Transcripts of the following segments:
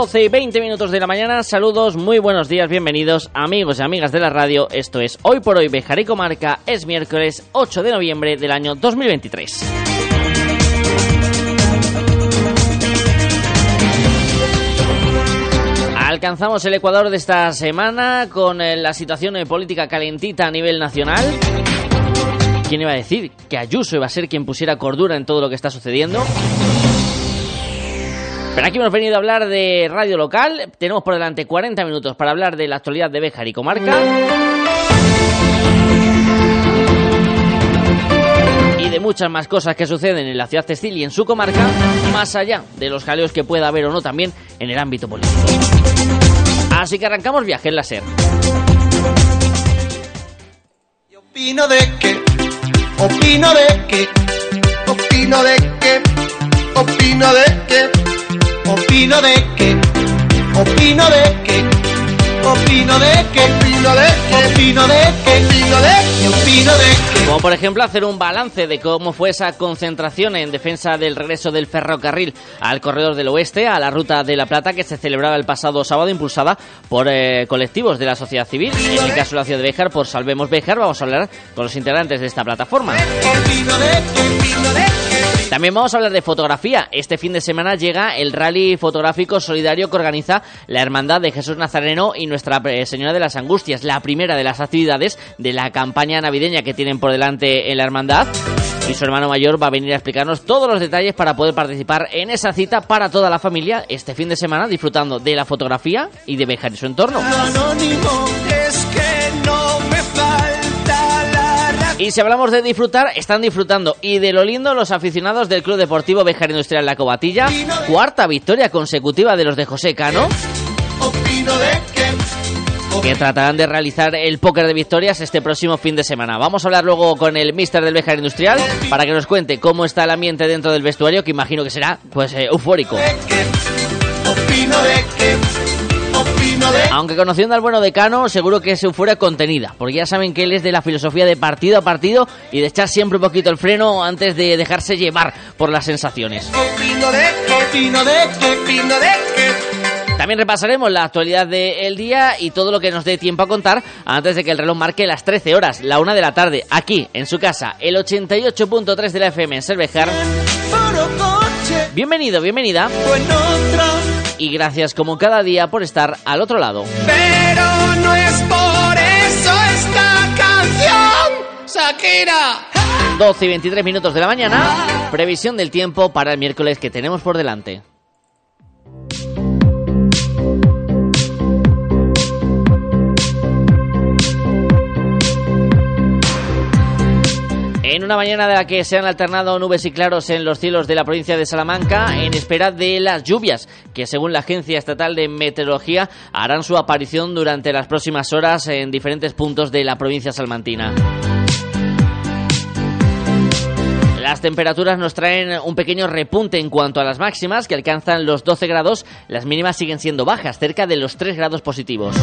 12 y 20 minutos de la mañana, saludos, muy buenos días, bienvenidos amigos y amigas de la radio, esto es Hoy por Hoy Bejar y Comarca, es miércoles 8 de noviembre del año 2023. Alcanzamos el Ecuador de esta semana con eh, la situación eh, política calentita a nivel nacional. ¿Quién iba a decir que Ayuso iba a ser quien pusiera cordura en todo lo que está sucediendo? Pero aquí hemos venido a hablar de radio local. Tenemos por delante 40 minutos para hablar de la actualidad de Béjar y Comarca. Y de muchas más cosas que suceden en la ciudad textil y en su comarca, más allá de los jaleos que pueda haber o no también en el ámbito político. Así que arrancamos viaje en la SER. Opino de que, opino de que, opino de que, opino de que. Opino de que, opino de que, opino de que, opino de que, opino de que, opino de que, opino de que. Como por ejemplo hacer un balance de cómo fue esa concentración en defensa del regreso del ferrocarril al corredor del oeste, a la ruta de la Plata que se celebraba el pasado sábado impulsada por eh, colectivos de la sociedad civil. En el caso de la ciudad de Béjar, por Salvemos Béjar, vamos a hablar con los integrantes de esta plataforma. Opino de que, opino de que. También vamos a hablar de fotografía. Este fin de semana llega el rally fotográfico solidario que organiza la Hermandad de Jesús Nazareno y Nuestra eh, Señora de las Angustias, la primera de las actividades de la campaña navideña que tienen por delante en la Hermandad. Y su hermano mayor va a venir a explicarnos todos los detalles para poder participar en esa cita para toda la familia este fin de semana, disfrutando de la fotografía y de viajar en su entorno. Y si hablamos de disfrutar, están disfrutando. Y de lo lindo, los aficionados del Club Deportivo Bejar Industrial La Cobatilla. Cuarta victoria consecutiva de los de José Cano, que tratarán de realizar el póker de victorias este próximo fin de semana. Vamos a hablar luego con el mister del Bejar Industrial para que nos cuente cómo está el ambiente dentro del vestuario, que imagino que será pues eh, eufórico. Aunque conociendo al bueno de Cano, seguro que es euforia contenida, porque ya saben que él es de la filosofía de partido a partido y de echar siempre un poquito el freno antes de dejarse llevar por las sensaciones. de de de. También repasaremos la actualidad del día y todo lo que nos dé tiempo a contar antes de que el reloj marque las 13 horas, la 1 de la tarde, aquí en su casa, el 88.3 de la FM en Cervejar. Bienvenido, bienvenida y gracias como cada día por estar al otro lado. pero no es por eso esta canción. Shakira. 12 y 23 minutos de la mañana, previsión del tiempo para el miércoles que tenemos por delante. Una mañana de la que se han alternado nubes y claros en los cielos de la provincia de Salamanca, en espera de las lluvias, que según la Agencia Estatal de Meteorología harán su aparición durante las próximas horas en diferentes puntos de la provincia salmantina. Las temperaturas nos traen un pequeño repunte en cuanto a las máximas, que alcanzan los 12 grados, las mínimas siguen siendo bajas, cerca de los 3 grados positivos.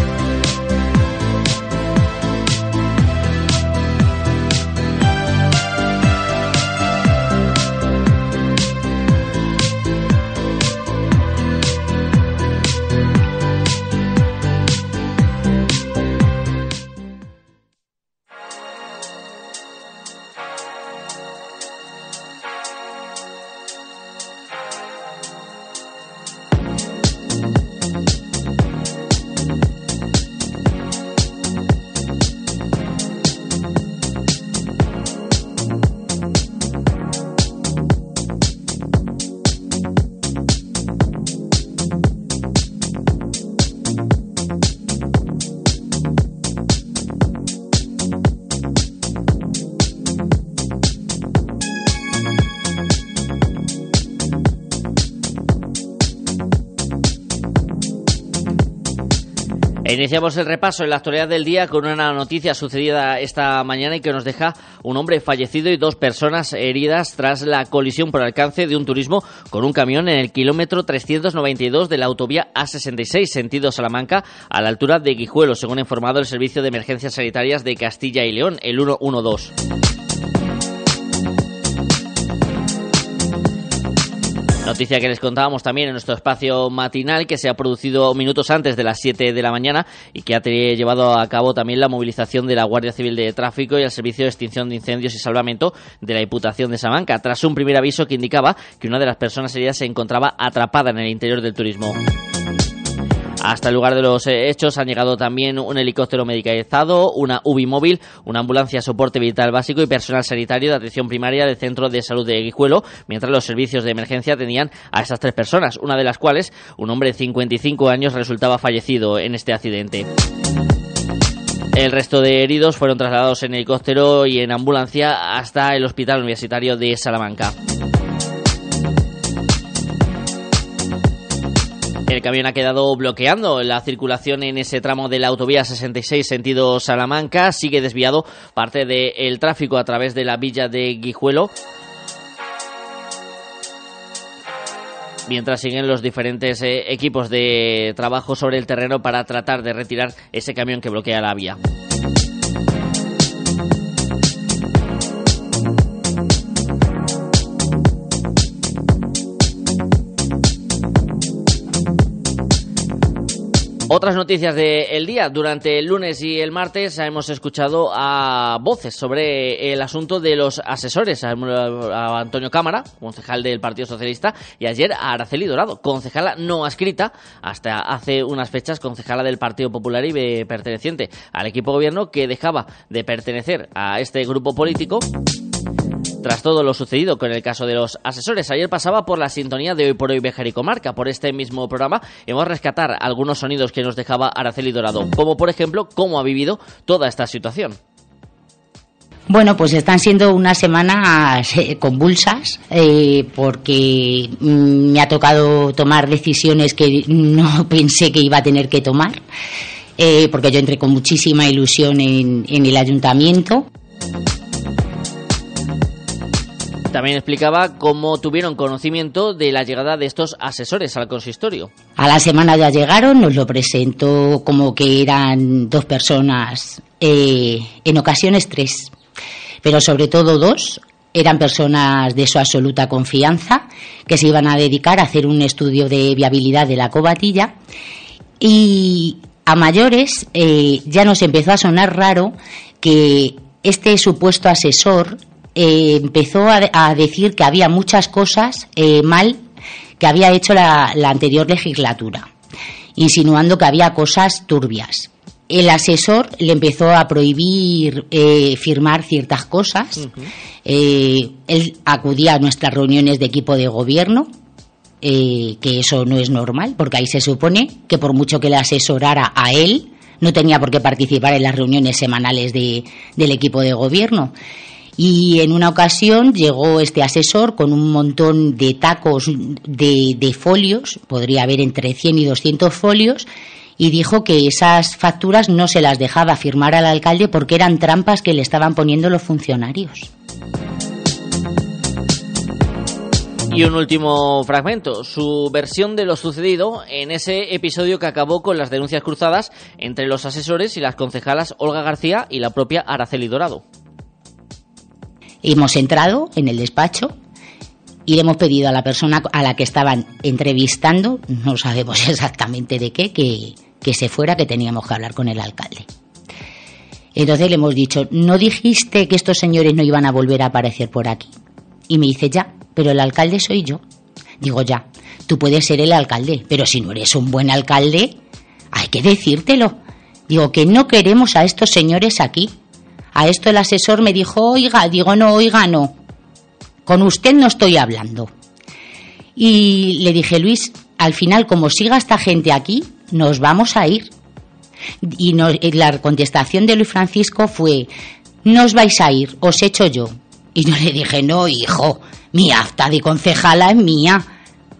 Iniciamos el repaso en la actualidad del día con una noticia sucedida esta mañana y que nos deja un hombre fallecido y dos personas heridas tras la colisión por alcance de un turismo con un camión en el kilómetro 392 de la autovía A66 sentido Salamanca a la altura de Guijuelo, según ha informado el Servicio de Emergencias Sanitarias de Castilla y León, el 112. Noticia que les contábamos también en nuestro espacio matinal que se ha producido minutos antes de las 7 de la mañana y que ha llevado a cabo también la movilización de la Guardia Civil de Tráfico y el Servicio de Extinción de Incendios y Salvamento de la Diputación de Salamanca, tras un primer aviso que indicaba que una de las personas heridas se encontraba atrapada en el interior del turismo. Hasta el lugar de los eh, hechos han llegado también un helicóptero medicalizado, una UBI móvil, una ambulancia soporte vital básico y personal sanitario de atención primaria del Centro de Salud de Guijuelo, mientras los servicios de emergencia tenían a estas tres personas, una de las cuales, un hombre de 55 años, resultaba fallecido en este accidente. El resto de heridos fueron trasladados en helicóptero y en ambulancia hasta el Hospital Universitario de Salamanca. El camión ha quedado bloqueando la circulación en ese tramo de la autovía 66 sentido Salamanca. Sigue desviado parte del tráfico a través de la villa de Guijuelo. Mientras siguen los diferentes eh, equipos de trabajo sobre el terreno para tratar de retirar ese camión que bloquea la vía. Otras noticias del día. Durante el lunes y el martes hemos escuchado a voces sobre el asunto de los asesores. A Antonio Cámara, concejal del Partido Socialista, y ayer a Araceli Dorado, concejala no adscrita, hasta hace unas fechas concejala del Partido Popular y perteneciente al equipo gobierno que dejaba de pertenecer a este grupo político tras todo lo sucedido con el caso de los asesores, ayer pasaba por la sintonía de Hoy por Hoy Bejar y Comarca. Por este mismo programa hemos rescatar algunos sonidos que nos dejaba Araceli Dorado, como por ejemplo cómo ha vivido toda esta situación. Bueno, pues están siendo unas semanas eh, convulsas eh, porque mm, me ha tocado tomar decisiones que no pensé que iba a tener que tomar, eh, porque yo entré con muchísima ilusión en, en el ayuntamiento. También explicaba cómo tuvieron conocimiento de la llegada de estos asesores al consistorio. A la semana ya llegaron, nos lo presentó como que eran dos personas, eh, en ocasiones tres, pero sobre todo dos. Eran personas de su absoluta confianza que se iban a dedicar a hacer un estudio de viabilidad de la cobatilla y a mayores eh, ya nos empezó a sonar raro que este supuesto asesor eh, empezó a, decir que había muchas cosas eh, mal que había hecho la, anterior legislatura, insinuando que había cosas turbias. El asesor le empezó a prohibir eh, firmar ciertas cosas. él acudía a nuestras reuniones de equipo de gobierno, que eso no es normal, porque ahí se supone que por mucho que le asesorara a él, no tenía por qué participar en las reuniones semanales de, del equipo de gobierno. Y en una ocasión llegó este asesor con un montón de tacos de, folios, podría haber entre 100 y 200 folios, y dijo que esas facturas no se las dejaba firmar al alcalde porque eran trampas que le estaban poniendo los funcionarios. Y un último fragmento, su versión de lo sucedido en ese episodio que acabó con las denuncias cruzadas entre los asesores y las concejalas Olga García y la propia Araceli Dorado. Hemos entrado en el despacho y le hemos pedido a la persona a la que estaban entrevistando, no sabemos exactamente de qué, que, que se fuera, que teníamos que hablar con el alcalde. Entonces le hemos dicho, ¿no dijiste que estos señores no iban a volver a aparecer por aquí? Y me dice, ya, pero el alcalde soy yo. Digo, ya, tú puedes ser el alcalde, pero si no eres un buen alcalde, hay que decírtelo. Digo, que no queremos a estos señores aquí. A esto el asesor me dijo, oiga, digo, no, oiga, no. Con usted no estoy hablando. Y le dije, Luis, al final, como siga esta gente aquí, nos vamos a ir. Y, la contestación de Luis Francisco fue, no os vais a ir, os echo yo. Y yo le dije, no, hijo, mi acta de concejala es mía.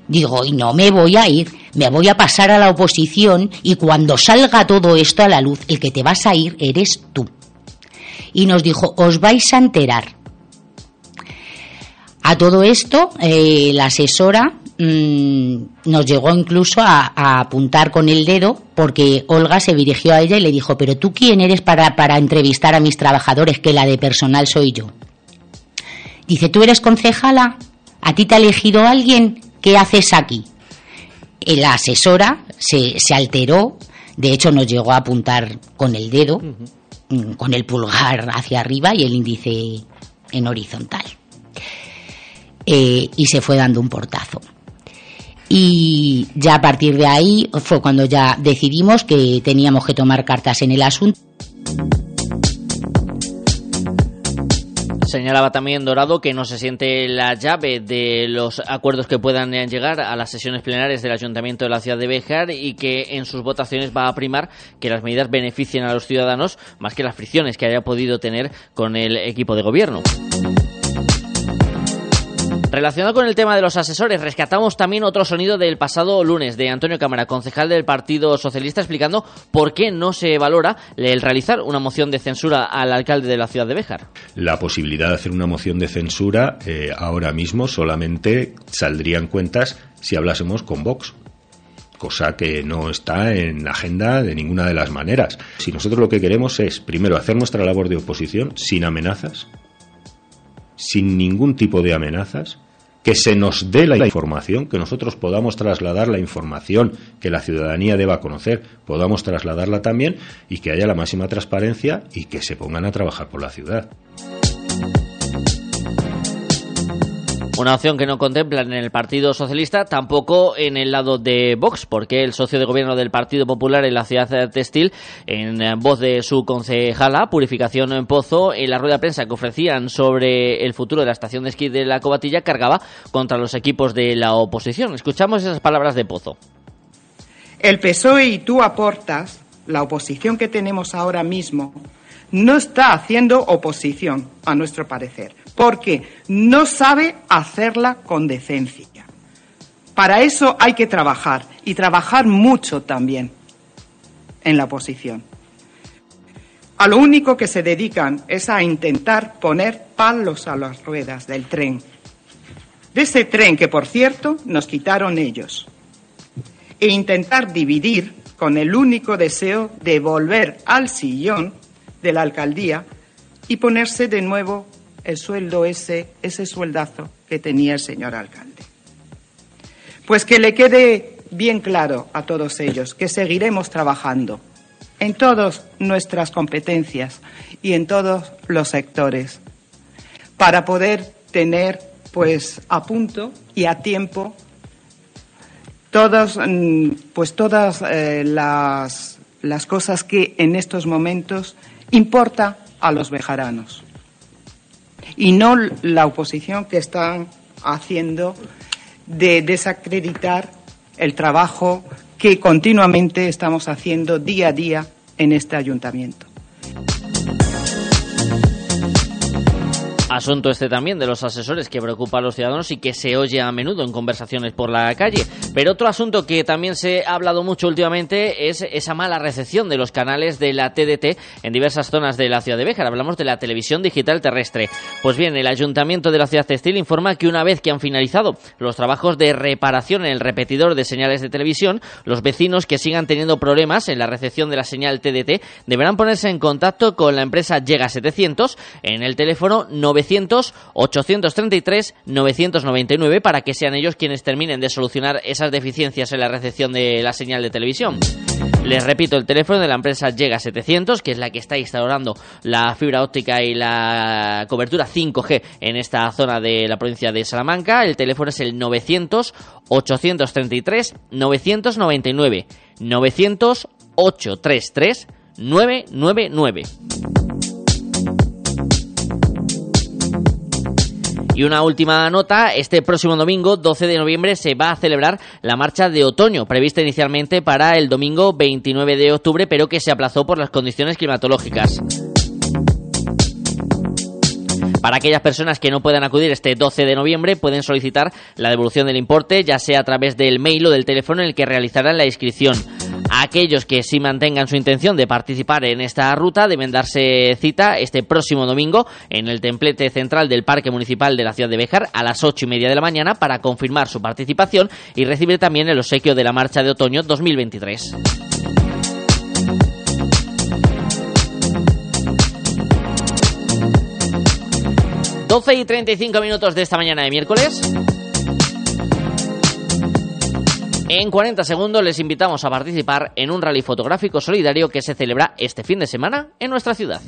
Digo, y no me voy a ir, me voy a pasar a la oposición y cuando salga todo esto a la luz, el que te vas a ir eres tú. Y nos dijo, os vais a enterar. A todo esto, eh, la asesora mm, nos llegó incluso a, apuntar con el dedo porque Olga se dirigió a ella y le dijo, pero tú quién eres para, para entrevistar a mis trabajadores, que la de personal soy yo. Dice, ¿tú eres concejala? ¿A ti te ha elegido alguien? ¿qué haces aquí? Y la asesora se, se, alteró, de hecho nos llegó a apuntar con el dedo. Con el pulgar hacia arriba y el índice en horizontal. Eh, y se fue dando un portazo. Y ya a partir de ahí fue cuando ya decidimos que teníamos que tomar cartas en el asunto. Señalaba también Dorado que no se siente la llave de los acuerdos que puedan llegar a las sesiones plenarias del Ayuntamiento de la ciudad de Béjar y que en sus votaciones va a primar que las medidas beneficien a los ciudadanos más que las fricciones que haya podido tener con el equipo de gobierno. Relacionado con el tema de los asesores, rescatamos también otro sonido del pasado lunes de Antonio Cámara, concejal del Partido Socialista, explicando por qué no se valora el realizar una moción de censura al alcalde de la ciudad de Béjar. La posibilidad de hacer una moción de censura eh, ahora mismo solamente saldrían cuentas si hablásemos con Vox cosa que no está en agenda de ninguna de las maneras. Si nosotros lo que queremos es, primero, hacer nuestra labor de oposición sin amenazas, sin ningún tipo de amenazas, que se nos dé la información, que nosotros podamos trasladar la información que la ciudadanía deba conocer, podamos trasladarla también y que haya la máxima transparencia y que se pongan a trabajar por la ciudad. Una opción que no contemplan en el Partido Socialista, tampoco en el lado de Vox, porque el socio de gobierno del Partido Popular en la ciudad textil, en voz de su concejala, Purificación en Pozo, en la rueda de prensa que ofrecían sobre el futuro de la estación de esquí de la Cobatilla, cargaba contra los equipos de la oposición. Escuchamos esas palabras de Pozo. El PSOE y tú aportas, la oposición que tenemos ahora mismo, no está haciendo oposición, a nuestro parecer porque no sabe hacerla con decencia. Para eso hay que trabajar y trabajar mucho también en la oposición. A lo único que se dedican es a intentar poner palos a las ruedas del tren. De ese tren que, por cierto, nos quitaron ellos. E intentar dividir con el único deseo de volver al sillón de la alcaldía y ponerse de nuevo el sueldo ese, ese sueldazo que tenía el señor alcalde. Pues que le quede bien claro a todos ellos que seguiremos trabajando en todas nuestras competencias y en todos los sectores para poder tener pues a punto y a tiempo todas pues todas eh, las, las cosas que en estos momentos importa a los bejaranos y no la oposición que están haciendo de desacreditar el trabajo que continuamente estamos haciendo día a día en este ayuntamiento. Asunto este también de los asesores que preocupa a los ciudadanos y que se oye a menudo en conversaciones por la calle. Pero otro asunto que también se ha hablado mucho últimamente es esa mala recepción de los canales de la TDT en diversas zonas de la ciudad de Béjar. Hablamos de la televisión digital terrestre. Pues bien, el Ayuntamiento de la ciudad textil informa que una vez que han finalizado los trabajos de reparación en el repetidor de señales de televisión, los vecinos que sigan teniendo problemas en la recepción de la señal TDT deberán ponerse en contacto con la empresa Llega 700 en el teléfono 900 833 999 para que sean ellos quienes terminen de solucionar esas deficiencias en la recepción de la señal de televisión. Les repito, el teléfono de la empresa Llega 700, que es la que está instaurando la fibra óptica y la cobertura 5G en esta zona de la provincia de Salamanca. El teléfono es el 900 833 999. 900 833 999. Y una última nota, este próximo domingo, 12 de noviembre, se va a celebrar la marcha de otoño, prevista inicialmente para el domingo 29 de octubre, pero que se aplazó por las condiciones climatológicas. Para aquellas personas que no puedan acudir este 12 de noviembre, pueden solicitar la devolución del importe, ya sea a través del mail o del teléfono en el que realizarán la inscripción. Aquellos que sí mantengan su intención de participar en esta ruta deben darse cita este próximo domingo en el templete central del Parque Municipal de la ciudad de Béjar a las ocho y media de la mañana para confirmar su participación y recibir también el obsequio de la marcha de otoño 2023. 12 y 35 minutos de esta mañana de miércoles. En 40 segundos les invitamos a participar en un rally fotográfico solidario que se celebra este fin de semana en nuestra ciudad.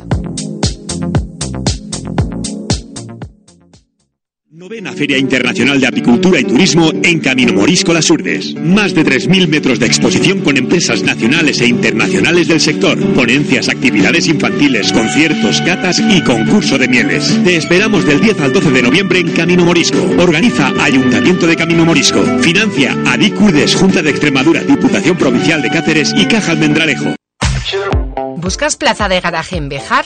Novena Feria Internacional de Apicultura y Turismo en Camino Morisco Las Urdes. Más de 3.000 metros de exposición con empresas nacionales e internacionales del sector. Ponencias, actividades infantiles, conciertos, catas y concurso de mieles. Te esperamos del 10 al 12 de noviembre en Camino Morisco. Organiza Ayuntamiento de Camino Morisco. Financia Adicurdes, Junta de Extremadura, Diputación Provincial de Cáceres y Caja Almendralejo. ¿Buscas plaza de garaje en Bejar?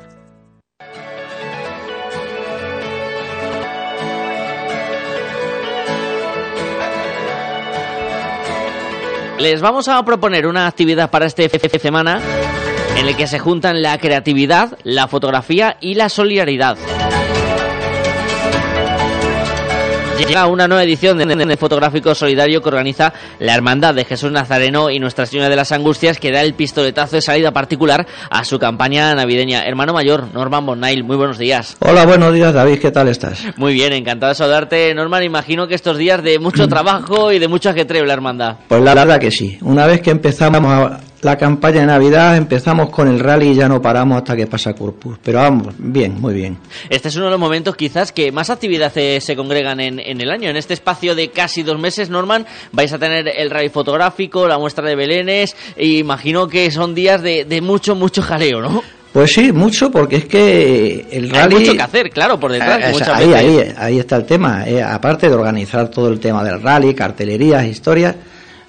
Les vamos a proponer una actividad para este semana en el que se juntan la creatividad, la fotografía y la solidaridad. Llega una nueva edición de fotográfico solidario que organiza la Hermandad de Jesús Nazareno y Nuestra Señora de las Angustias, que da el pistoletazo de salida particular a su campaña navideña. Hermano mayor, Norman Bonail, muy buenos días. Hola, buenos días, David, ¿qué tal estás? Muy bien, encantado de saludarte, Norman. Imagino que estos días de mucho trabajo y de mucho ajetreo la hermandad. Pues la verdad que sí. Una vez que empezamos a la campaña de Navidad, empezamos con el rally y ya no paramos hasta que pasa Corpus. Pero vamos, bien, muy bien. Este es uno de los momentos quizás que más actividades se congregan en, el año. En este espacio de casi dos meses, Norman, vais a tener el rally fotográfico, la muestra de Belénes, e imagino que son días de, mucho, mucho jaleo, ¿no? Pues sí, mucho, porque es que el rally... Hay mucho que hacer, claro, por detrás. Eh, ahí, ahí, ahí, está el tema. Eh, aparte de organizar todo el tema del rally, cartelerías, historias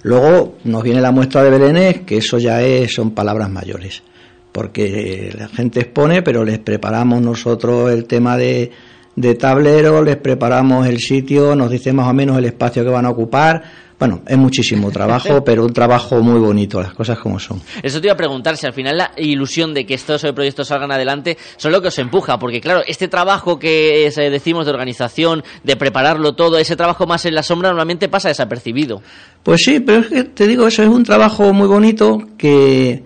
Luego nos viene la muestra de Belénes, que eso ya es, son palabras mayores, porque la gente expone, pero les preparamos nosotros el tema de, de tablero, les preparamos el sitio, nos dice más o menos el espacio que van a ocupar. Bueno, es muchísimo trabajo, pero un trabajo muy bonito, las cosas como son. Eso te iba a preguntar, si al final la ilusión de que estos proyectos salgan adelante son lo que os empuja, porque claro, este trabajo que decimos de organización, de prepararlo todo, ese trabajo más en la sombra normalmente pasa desapercibido. Pues sí, pero es que te digo, eso es un trabajo muy bonito que,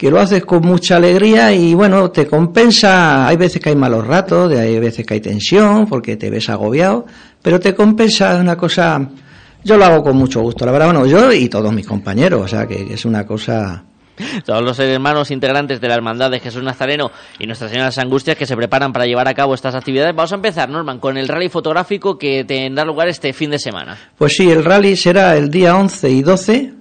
que lo haces con mucha alegría y bueno, te compensa, hay veces que hay malos ratos, hay veces que hay tensión porque te ves agobiado, pero te compensa una cosa, yo lo hago con mucho gusto, la verdad, bueno, yo y todos mis compañeros, o sea que es una cosa todos los hermanos integrantes de la Hermandad de Jesús Nazareno y Nuestra Señora de las Angustias que se preparan para llevar a cabo estas actividades. Vamos a empezar, Norman, con el rally fotográfico que tendrá lugar este fin de semana. Pues sí, el rally será el día 11 y 12.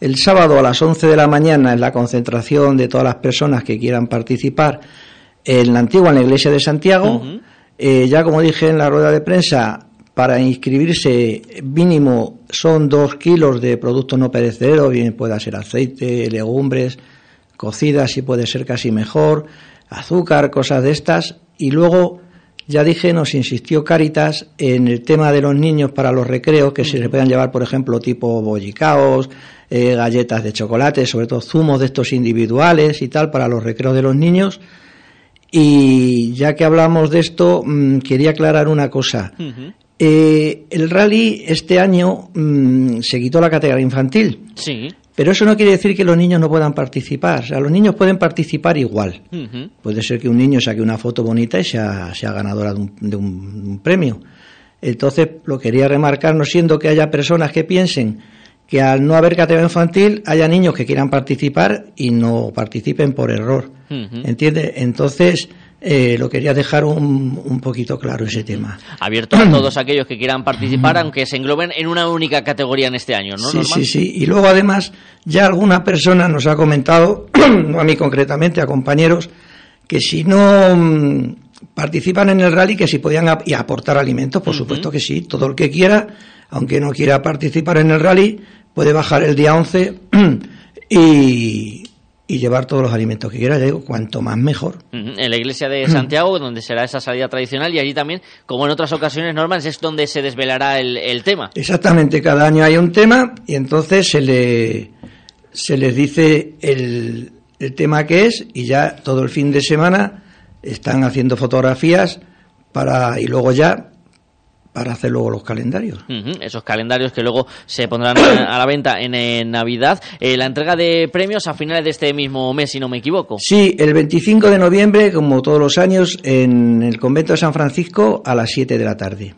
El sábado a las 11 de la mañana es la concentración de todas las personas que quieran participar en la antigua en la iglesia de Santiago. Eh, ya como dije en la rueda de prensa, para inscribirse mínimo son dos kilos de productos no perecederos, bien pueda ser aceite, legumbres, cocidas y puede ser casi mejor, azúcar, cosas de estas, y luego ya dije, nos insistió Caritas en el tema de los niños para los recreos, que se les puedan llevar, por ejemplo, tipo bollicaos, eh, galletas de chocolate, sobre todo zumos de estos individuales y tal, para los recreos de los niños. Y ya que hablamos de esto, mm, quería aclarar una cosa. Eh, el rally este año mm, se quitó la categoría infantil. Sí. Pero eso no quiere decir que los niños no puedan participar. O sea, los niños pueden participar igual. Puede ser que un niño saque una foto bonita y sea, sea ganadora de un, de un- un premio. Entonces, lo quería remarcar, no siendo que haya personas que piensen que al no haber categoría infantil haya niños que quieran participar y no participen por error. Ujú. ¿Entiendes? Entonces, eh, lo quería dejar un, un poquito claro ese tema. Abierto a todos aquellos que quieran participar, aunque se engloben en una única categoría en este año, ¿no, sí, Norman? sí, sí. Y luego, además, ya alguna persona nos ha comentado, no a mí concretamente, a compañeros, que si no mm, participan en el rally, que si podían ap- y aportar alimentos, por supuesto que sí. Todo el que quiera, aunque no quiera participar en el rally, puede bajar el día 11 y, y llevar todos los alimentos que quiera. Ya digo, cuanto más mejor. En la iglesia de Santiago, donde será esa salida tradicional, y allí también, como en otras ocasiones, Norman, es donde se desvelará el, el tema. Exactamente, cada año hay un tema y entonces se le se les dice el, el tema que es y ya todo el fin de semana están haciendo fotografías para y luego ya para hacer luego los calendarios. Esos calendarios que luego se pondrán a la venta en, Navidad. Eh, la entrega de premios a finales de este mismo mes, si no me equivoco. Sí, el 25 de noviembre, como todos los años, en el convento de San Francisco a las 7 de la tarde.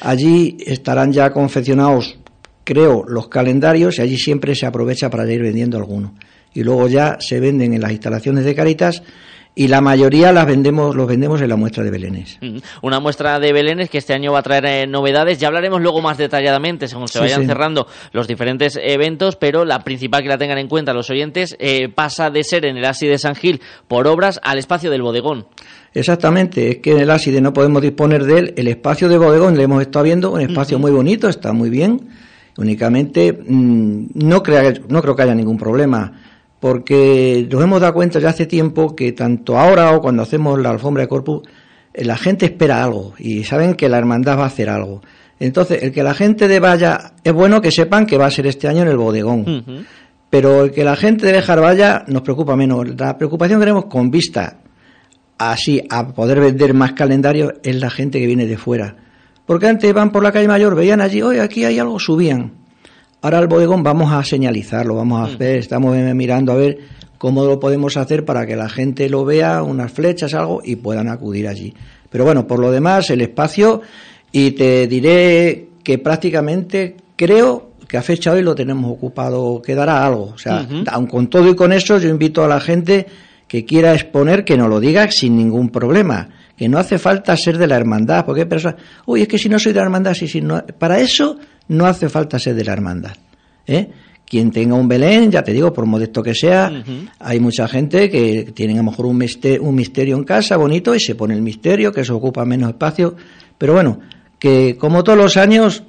Allí estarán ya confeccionados, creo, los calendarios y allí siempre se aprovecha para ir vendiendo algunos. Y luego ya se venden en las instalaciones de Caritas y la mayoría las vendemos, los vendemos en la muestra de Belénes. Ujú. Una muestra de Belénes que este año va a traer eh, novedades. Ya hablaremos luego más detalladamente según se vayan sí. cerrando los diferentes eventos, pero la principal que la tengan en cuenta los oyentes eh, pasa de ser en el ASI de San Gil por obras al espacio del bodegón. Exactamente, es que en el ácido no podemos disponer de él. El espacio de bodegón le hemos estado viendo, un espacio muy bonito, está muy bien. Únicamente mm, no, crea- no creo que haya ningún problema, porque nos hemos dado cuenta ya hace tiempo que tanto ahora o cuando hacemos la alfombra de corpus, eh, la gente espera algo y saben que la hermandad va a hacer algo. Entonces, el que la gente de vaya, es bueno que sepan que va a ser este año en el bodegón. Pero el que la gente de Bejar vaya nos preocupa menos. La preocupación que tenemos con vista así a poder vender más calendarios es la gente que viene de fuera. Porque antes van por la calle mayor, veían allí, oye, aquí hay algo, subían. Ahora al bodegón vamos a señalizarlo, vamos a ver, estamos eh, mirando a ver cómo lo podemos hacer para que la gente lo vea, unas flechas, algo, y puedan acudir allí. Pero bueno, por lo demás, el espacio, y te diré que prácticamente creo que a fecha hoy lo tenemos ocupado, quedará algo. O sea, Ujú. aun con todo y con eso, yo invito a la gente que quiera exponer que nos lo diga sin ningún problema. Que no hace falta ser de la hermandad, porque hay personas, uy, es que si no soy de la hermandad, sí, sí, no. Para eso no hace falta ser de la hermandad. ¿eh? Quien tenga un Belén, ya te digo, por modesto que sea, hay mucha gente que tiene a lo mejor un misterio, un misterio en casa bonito y se pone el misterio, que eso ocupa menos espacio. Pero bueno, que como todos los años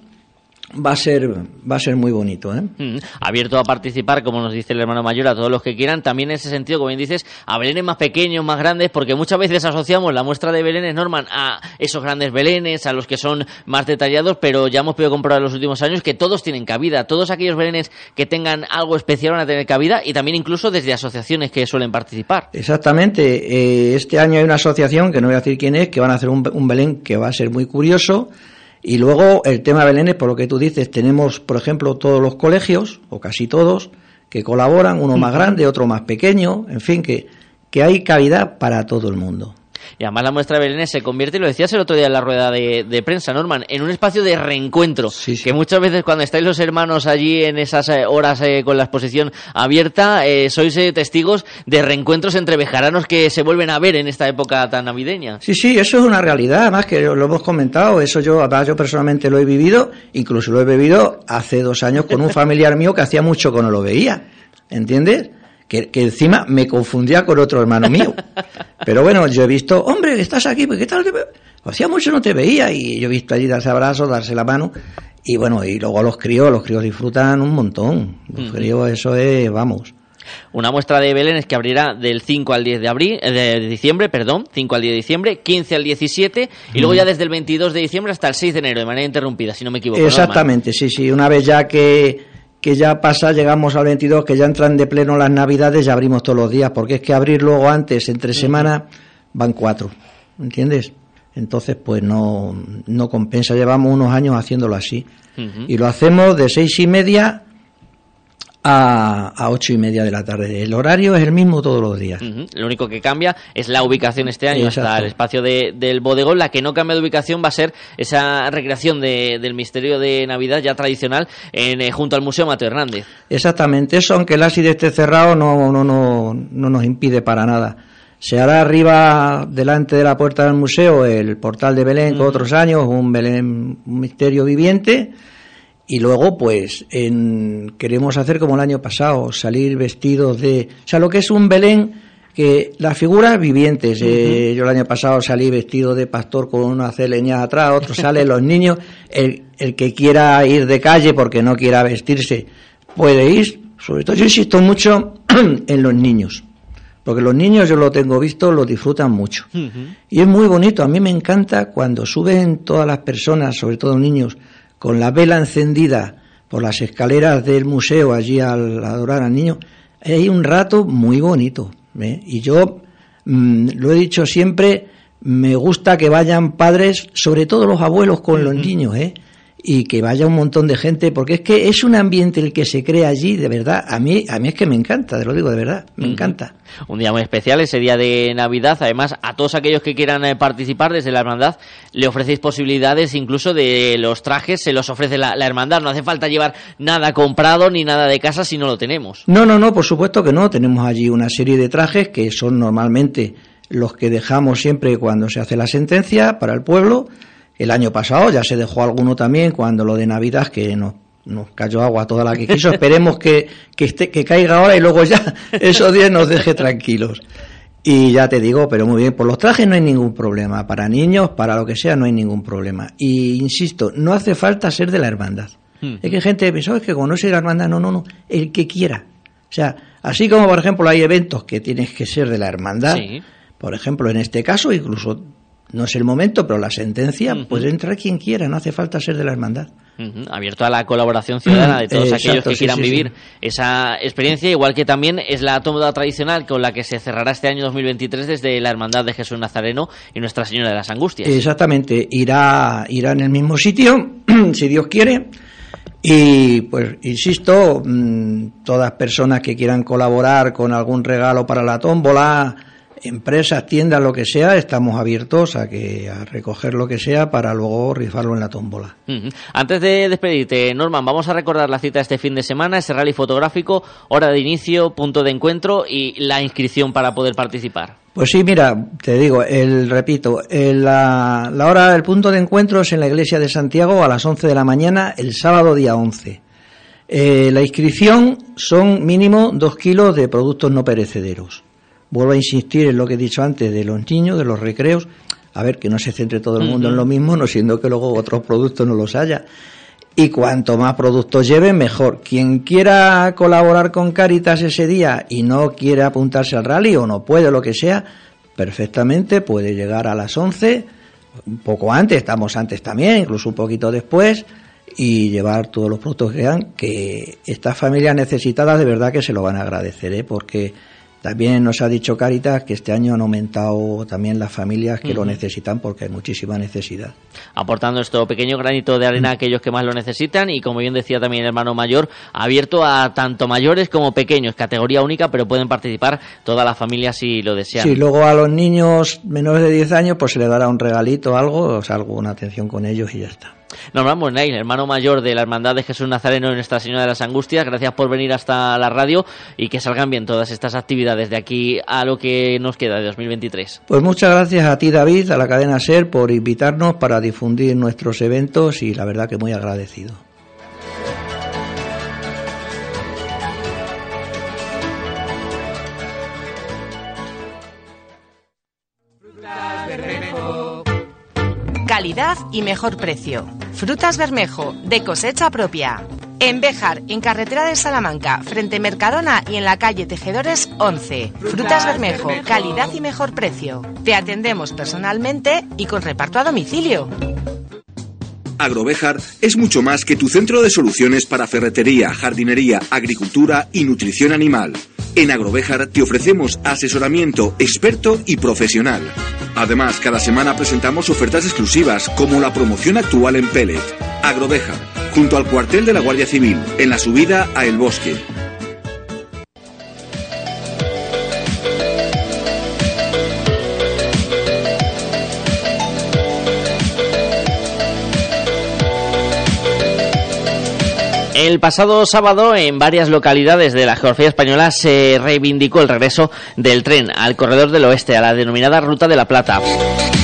va a ser, va a ser muy bonito. ¿eh? Mm, Abierto a participar, como nos dice el hermano mayor, a todos los que quieran. También en ese sentido, como bien dices, a belenes más pequeños, más grandes, porque muchas veces asociamos la muestra de belenes, Norman, a esos grandes belenes, a los que son más detallados, pero ya hemos podido comprobar en los últimos años que todos tienen cabida. Todos aquellos belenes que tengan algo especial van a tener cabida y también incluso desde asociaciones que suelen participar. Exactamente. eh, este año hay una asociación, que no voy a decir quién es, que van a hacer un, un Belén que va a ser muy curioso. Y luego el tema Belénes, por lo que tú dices, tenemos, por ejemplo, todos los colegios, o casi todos, que colaboran, uno más grande, otro más pequeño, en fin, que, que hay cavidad para todo el mundo. Y además la muestra de Belénes se convierte, y lo decías el otro día en la rueda de, de prensa, Norman, en un espacio de reencuentro. Que muchas veces cuando estáis los hermanos allí en esas eh, horas eh, con la exposición abierta, eh, sois eh, testigos de reencuentros entre bejaranos que se vuelven a ver en esta época tan navideña. Sí, sí, eso es una realidad, además que lo hemos comentado, eso yo, además yo personalmente lo he vivido, incluso lo he vivido hace dos años con un familiar mío que hacía mucho que no lo veía, ¿entiendes? Que, que encima me confundía con otro hermano mío. Pero bueno, yo he visto, hombre, estás aquí, pues, ¿qué tal? me-?" Hacía mucho no te veía y yo he visto allí darse abrazos, darse la mano y bueno, y luego los críos, los críos disfrutan un montón. Los Ujú. críos, eso es, vamos. Una muestra de Belén es que abrirá del 5 al 10 de abril, eh, de diciembre, perdón, 5 al 10 de diciembre, 15 al 17 y luego ya desde el 22 de diciembre hasta el 6 de enero, de manera interrumpida, si no me equivoco. ¿no, Exactamente, sí, sí. Una vez ya que, que ya pasa, llegamos al 22, que ya entran de pleno las navidades, ya abrimos todos los días, porque es que abrir luego antes, entre semana, van cuatro, ¿entiendes? Entonces, pues no, no compensa. Llevamos unos años haciéndolo así. Y lo hacemos de seis y media a, a ocho y media de la tarde. El horario es el mismo todos los días. Lo único que cambia es la ubicación este año hasta el espacio de- del bodegón. La que no cambia de ubicación va a ser esa recreación de- del misterio de Navidad ya tradicional en, eh, junto al Museo Mateo Hernández. Exactamente, eso aunque el ácido esté cerrado no, no, no, no nos impide para nada. Se hará arriba, delante de la puerta del museo, el portal de Belén, con otros años, un Belén, un misterio viviente. Y luego, pues, en- queremos hacer como el año pasado, salir vestidos de... O sea, lo que es un Belén, que las figuras vivientes. eh, yo el año pasado salí vestido de pastor con una celeña atrás, otro sale, los niños. El, el que quiera ir de calle porque no quiera vestirse, puede ir. Sobre todo, yo insisto mucho en los niños. Porque los niños, yo lo tengo visto, lo disfrutan mucho. Y es muy bonito, a mí me encanta cuando suben todas las personas, sobre todo niños, con la vela encendida por las escaleras del museo allí al adorar al niño. Hay un rato muy bonito. ¿eh? Y yo mm, lo he dicho siempre, me gusta que vayan padres, sobre todo los abuelos con los niños, ¿eh? Y que vaya un montón de gente, porque es que es un ambiente el que se crea allí, de verdad, a mí, a mí es que me encanta, te lo digo de verdad, me encanta. Un día muy especial, ese día de Navidad. Además, a todos aquellos que quieran eh, participar desde la hermandad, le ofrecéis posibilidades incluso de los trajes, se los ofrece la, la hermandad. No hace falta llevar nada comprado ni nada de casa si no lo tenemos. No, no, no, por supuesto que no. Tenemos allí una serie de trajes que son normalmente los que dejamos siempre cuando se hace la sentencia para el pueblo. El año pasado ya se dejó alguno también cuando lo de Navidad que nos, nos cayó agua toda la que quiso. Esperemos que, que, esté, que caiga ahora y luego ya esos días nos deje tranquilos. Y ya te digo, pero muy bien, por los trajes no hay ningún problema. Para niños, para lo que sea, no hay ningún problema. Y insisto, no hace falta ser de la hermandad. Es que gente piensa, "Oh, es que como no soy de la hermandad, no, no, no, el que quiera. O sea, así como por ejemplo hay eventos que tienes que ser de la hermandad, Sí. por ejemplo en este caso, incluso no es el momento, pero la sentencia, pues entra quien quiera, no hace falta ser de la hermandad. Abierto a la colaboración ciudadana de todos Eh, aquellos exacto, que quieran sí, vivir sí. esa experiencia, igual que también es la tómbola tradicional con la que se cerrará este año 2023 desde la Hermandad de Jesús Nazareno y Nuestra Señora de las Angustias. Exactamente, irá, irá en el mismo sitio, si Dios quiere. Y pues, insisto, mm, todas personas que quieran colaborar con algún regalo para la tómbola, empresas, tiendas, lo que sea, estamos abiertos a que a recoger lo que sea para luego rifarlo en la tómbola. Antes de despedirte, Norman, vamos a recordar la cita este fin de semana, ese rally fotográfico, hora de inicio, punto de encuentro y la inscripción para poder participar. Pues sí, mira, te digo, el, repito, el- la, la hora del punto de encuentro es en la iglesia de Santiago a las 11 de la mañana, el sábado día 11. Eh, la inscripción son mínimo dos kilos de productos no perecederos. Vuelvo a insistir en lo que he dicho antes de los niños, de los recreos. A ver, que no se centre todo el mundo en lo mismo, no siendo que luego otros productos no los haya. Y cuanto más productos lleven, mejor. Quien quiera colaborar con Caritas ese día y no quiere apuntarse al rally o no puede, lo que sea, perfectamente puede llegar a las 11, un poco antes, estamos antes también, incluso un poquito después, y llevar todos los productos que quedan, que estas familias necesitadas de verdad que se lo van a agradecer, ¿eh? porque también nos ha dicho Caritas que este año han aumentado también las familias que lo necesitan porque hay muchísima necesidad. aportando esto pequeño granito de arena a aquellos que más lo necesitan y como bien decía también el hermano mayor, abierto a tanto mayores como pequeños, categoría única, pero pueden participar todas las familias si lo desean. Sí, luego a los niños menores de 10 años pues se le dará un regalito, algo, o sea, alguna atención con ellos y ya está. Norman Mornay, hermano mayor de la Hermandad de Jesús Nazareno y Nuestra Señora de las Angustias, gracias por venir hasta la radio y que salgan bien todas estas actividades de aquí a lo que nos queda de 2023. Pues muchas gracias a ti David, a la cadena SER por invitarnos para difundir nuestros eventos y la verdad que muy agradecido. Calidad y mejor precio. Frutas Bermejo, de cosecha propia. En Béjar, en carretera de Salamanca, frente Mercadona y en la calle Tejedores 11. Frutas Bermejo, calidad y mejor precio. Te atendemos personalmente y con reparto a domicilio. Agrovejar es mucho más que tu centro de soluciones para ferretería, jardinería, agricultura y nutrición animal. En Agrovejar te ofrecemos asesoramiento experto y profesional. Además, cada semana presentamos ofertas exclusivas como la promoción actual en Pellet. Agrovejar, junto al cuartel de la Guardia Civil, en la subida a El Bosque. El pasado sábado en varias localidades de la geografía española se reivindicó el regreso del tren al corredor del oeste, a la denominada Ruta de la Plata.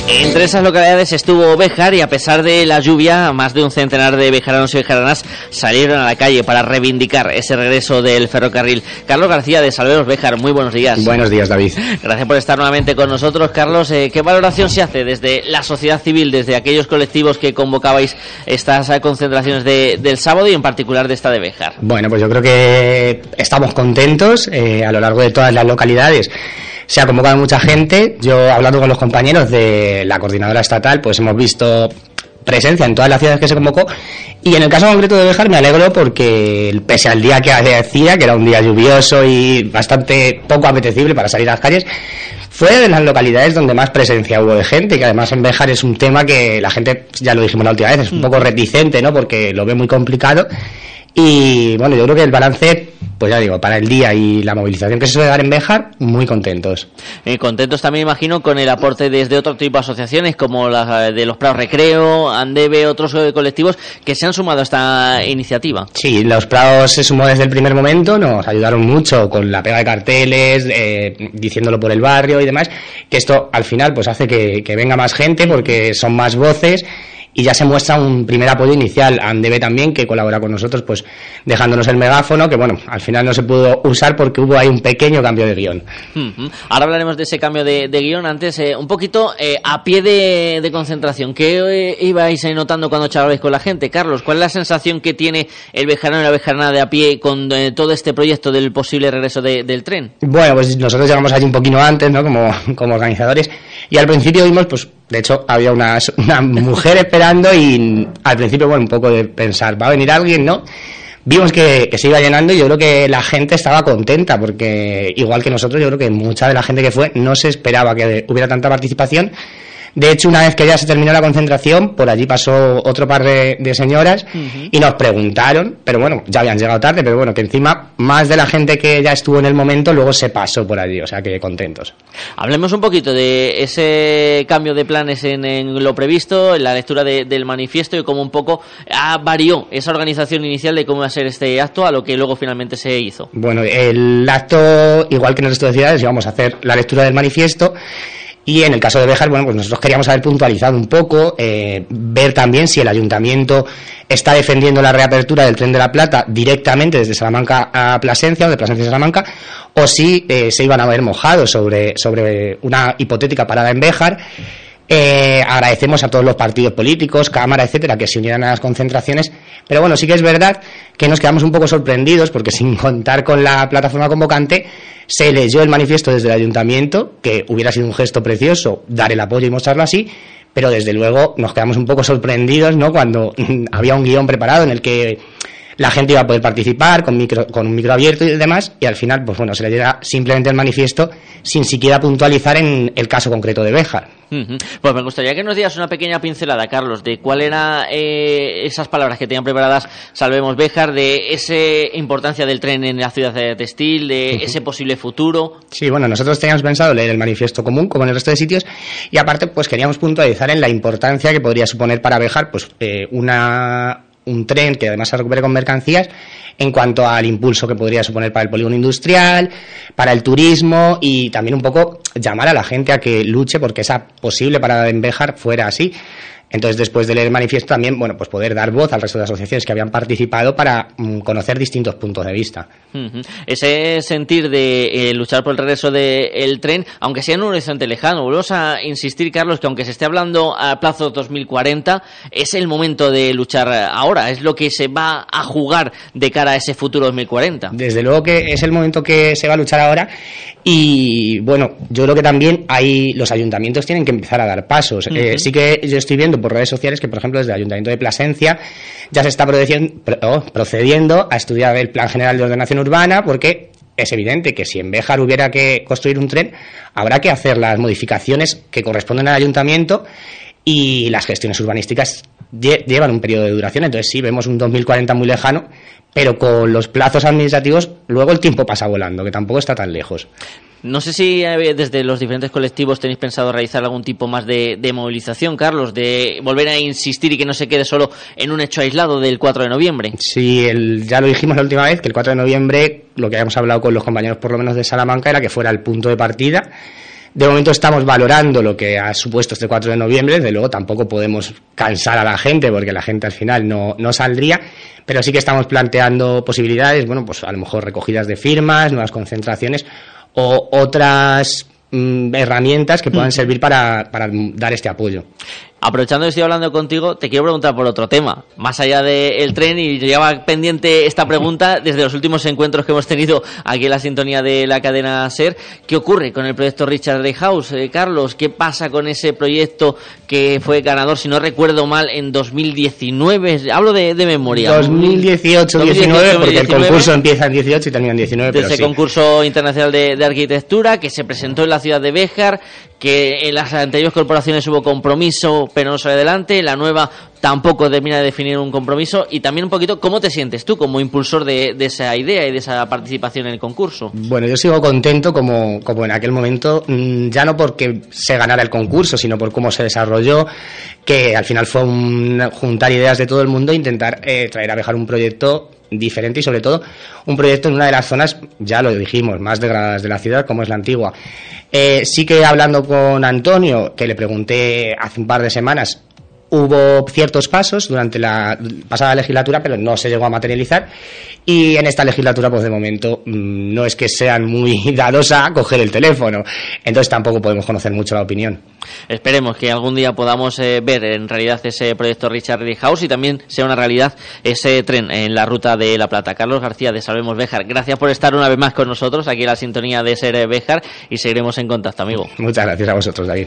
Entre esas localidades estuvo Béjar y a pesar de la lluvia, más de un centenar de bejaranos y bejaranas salieron a la calle para reivindicar ese regreso del ferrocarril. Carlos García de Salveros Béjar, muy buenos días. Buenos días, David. Gracias por estar nuevamente con nosotros. Carlos, eh, ¿qué valoración se hace desde la sociedad civil, desde aquellos colectivos que convocabais estas concentraciones de- del sábado y en particular de esta de Béjar? Bueno, pues yo creo que estamos contentos eh, a lo largo de todas las localidades. Se ha convocado mucha gente. Yo, hablando con los compañeros de la coordinadora estatal, pues hemos visto presencia en todas las ciudades que se convocó. Y en el caso concreto de Béjar me alegro porque, pese al día que decía, que era un día lluvioso y bastante poco apetecible para salir a las calles, fue de las localidades donde más presencia hubo de gente, que además en Béjar es un tema que la gente, ya lo dijimos la última vez, es un poco reticente, ¿no? Porque lo ve muy complicado. Y bueno, yo creo que el balance, pues ya digo, para el día y la movilización que se suele dar en Béjar, muy contentos. Eh, contentos también, imagino, con el aporte desde otro tipo de asociaciones como las de los Prados Recreo, Andeve, otros colectivos que se han sumado a esta iniciativa. Sí, los Prados se sumó desde el primer momento, nos ayudaron mucho con la pega de carteles, eh, diciéndolo por el barrio y demás, que esto al final pues hace que, que venga más gente porque son más voces y ya se muestra un primer apoyo inicial. Andeve también, que colabora con nosotros, pues dejándonos el megáfono, que bueno, al final no se pudo usar porque hubo ahí un pequeño cambio de guion. Ahora hablaremos de ese cambio de, de guion. Antes, eh, un poquito eh, a pie de, de concentración. ¿Qué eh, ibais notando cuando charlabais con la gente? Carlos, ¿cuál es la sensación que tiene el bejarano y la bejarana de a pie con eh, todo este proyecto del posible regreso de- del tren? Bueno, pues nosotros llegamos allí un poquito antes, ¿no? Como, como organizadores. Y al principio vimos, pues, de hecho, había una, una mujer esperando y al principio, bueno, un poco de pensar, ¿va a venir alguien, no? Vimos que, que se iba llenando y yo creo que la gente estaba contenta porque, igual que nosotros, yo creo que mucha de la gente que fue no se esperaba que hubiera tanta participación. De hecho, una vez que ya se terminó la concentración, por allí pasó otro par de, de señoras y nos preguntaron, pero bueno, ya habían llegado tarde, pero bueno, que encima más de la gente que ya estuvo en el momento luego se pasó por allí, o sea que contentos. Hablemos un poquito de ese cambio de planes en, en lo previsto, en la lectura de- del manifiesto y cómo un poco ah, varió esa organización inicial de cómo iba a ser este acto a lo que luego finalmente se hizo. Bueno, el acto, igual que en el resto de ciudades, íbamos a hacer la lectura del manifiesto. Y en el caso de Béjar, bueno, pues nosotros queríamos haber puntualizado un poco, eh, ver también si el ayuntamiento está defendiendo la reapertura del tren de la Plata directamente desde Salamanca a Plasencia o de Plasencia a Salamanca, o si eh, se iban a ver mojados sobre, sobre una hipotética parada en Béjar. Eh, agradecemos a todos los partidos políticos, Cámara, etcétera, que se unieran a las concentraciones. Pero bueno, sí que es verdad que nos quedamos un poco sorprendidos porque sin contar con la plataforma convocante, se leyó el manifiesto desde el ayuntamiento, que hubiera sido un gesto precioso dar el apoyo y mostrarlo así, pero desde luego nos quedamos un poco sorprendidos, ¿no? Cuando había un guion preparado en el que la gente iba a poder participar con, micro, con un micro abierto y demás, y al final, pues bueno, se leyera simplemente el manifiesto sin siquiera puntualizar en el caso concreto de Béjar. Pues me gustaría que nos dieras una pequeña pincelada, Carlos, de cuál eran esas palabras que tenían preparadas Salvemos Béjar, de esa importancia del tren en la ciudad de textil, de ese posible futuro. Sí, bueno, nosotros teníamos pensado leer el manifiesto común, como en el resto de sitios, y aparte, pues queríamos puntualizar en la importancia que podría suponer para Béjar, pues eh, una un tren que además se recupere con mercancías en cuanto al impulso que podría suponer para el polígono industrial, para el turismo y también un poco llamar a la gente a que luche porque esa posible parada en Béjar fuera así. Entonces, después de leer el manifiesto, también, bueno, pues poder dar voz al resto de asociaciones que habían participado para mm, conocer distintos puntos de vista. Ese sentir de eh, luchar por el regreso del tren, aunque sea en un horizonte lejano, volvemos a insistir, Carlos, que aunque se esté hablando a plazo 2040, es el momento de luchar ahora, es lo que se va a jugar de cara a ese futuro 2040. Desde luego que es el momento que se va a luchar ahora y bueno, yo creo que también hay los ayuntamientos tienen que empezar a dar pasos. Eh, sí que yo estoy viendo por redes sociales que, por ejemplo, desde el Ayuntamiento de Plasencia ya se está pro- procediendo a estudiar el Plan General de Ordenación Urbana porque es evidente que si en Béjar hubiera que construir un tren, habrá que hacer las modificaciones que corresponden al ayuntamiento y las gestiones urbanísticas lle- llevan un periodo de duración. Entonces sí, vemos un 2040 muy lejano, pero con los plazos administrativos luego el tiempo pasa volando, que tampoco está tan lejos. No sé si eh, desde los diferentes colectivos tenéis pensado realizar algún tipo más de, movilización, Carlos, de volver a insistir y que no se quede solo en un hecho aislado del 4 de noviembre. Sí, el, ya lo dijimos la última vez, que el 4 de noviembre, lo que habíamos hablado con los compañeros por lo menos de Salamanca, era que fuera el punto de partida. De momento estamos valorando lo que ha supuesto este 4 de noviembre, desde luego tampoco podemos cansar a la gente porque la gente al final no, no saldría, pero sí que estamos planteando posibilidades, bueno, pues a lo mejor recogidas de firmas, nuevas concentraciones o otras mm, herramientas que puedan Mm. servir para, para dar este apoyo. Aprovechando que estoy hablando contigo, te quiero preguntar por otro tema. Más allá del tren, y llevaba pendiente esta pregunta desde los últimos encuentros que hemos tenido aquí en la sintonía de la cadena SER. ¿Qué ocurre con el proyecto Richard Day House? Eh, Carlos, ¿qué pasa con ese proyecto que fue ganador, si no recuerdo mal, en 2019? Hablo de, de memoria. 2018-19, porque el 2019. concurso empieza en 18 y termina en 19, de pero ese sí. concurso internacional de, de arquitectura que se presentó en la ciudad de Béjar, que en las anteriores corporaciones hubo compromiso, pero no sale adelante, la nueva tampoco termina de definir un compromiso, y también un poquito cómo te sientes tú como impulsor de, esa idea y de esa participación en el concurso. Bueno, yo sigo contento como, como en aquel momento, mm, ya no porque se ganara el concurso, sino por cómo se desarrolló, que al final fue un juntar ideas de todo el mundo e intentar eh, traer a Bejar un proyecto diferente y sobre todo un proyecto en una de las zonas, ya lo dijimos, más degradadas de la ciudad, como es la antigua. Eh, sí que hablando con Antonio, que le pregunté hace un par de semanas, hubo ciertos pasos durante la pasada legislatura, pero no se llegó a materializar. Y en esta legislatura, pues de momento, mm, no es que sean muy dados a coger el teléfono. Entonces tampoco podemos conocer mucho la opinión. Esperemos que algún día podamos eh, ver en realidad ese proyecto Richard Lee House y también sea una realidad ese tren en la ruta de La Plata. Carlos García de Salvemos Béjar, gracias por estar una vez más con nosotros aquí en la sintonía de Ser Béjar y seguiremos en contacto, amigo. Muchas gracias a vosotros, David.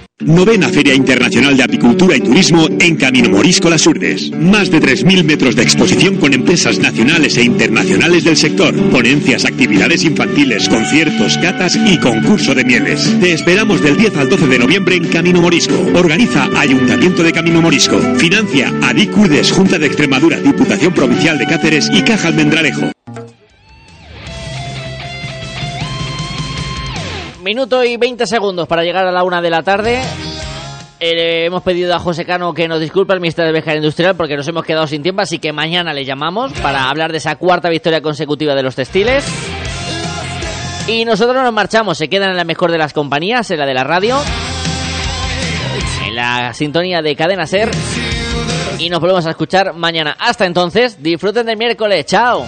Novena Feria Internacional de Apicultura y Turismo en Camino Morisco Las Urdes. Más de 3.000 metros de exposición con empresas nacionales e internacionales del sector. Ponencias, actividades infantiles, conciertos, catas y concurso de mieles. Te esperamos del 10 al 12 de noviembre en Camino Morisco. Organiza Ayuntamiento de Camino Morisco. Financia Adicurdes, Junta de Extremadura, Diputación Provincial de Cáceres y Caja Almendralejo. Minuto y 20 segundos para llegar a la una de la tarde. Eh, hemos pedido a José Cano que nos disculpe al ministro de Pesca Industrial porque nos hemos quedado sin tiempo, así que mañana le llamamos para hablar de esa cuarta victoria consecutiva de los textiles. Y nosotros nos marchamos, se quedan en la mejor de las compañías, en la de la radio, en la sintonía de Cadena Ser. Y nos volvemos a escuchar mañana. Hasta entonces, disfruten del miércoles. Chao.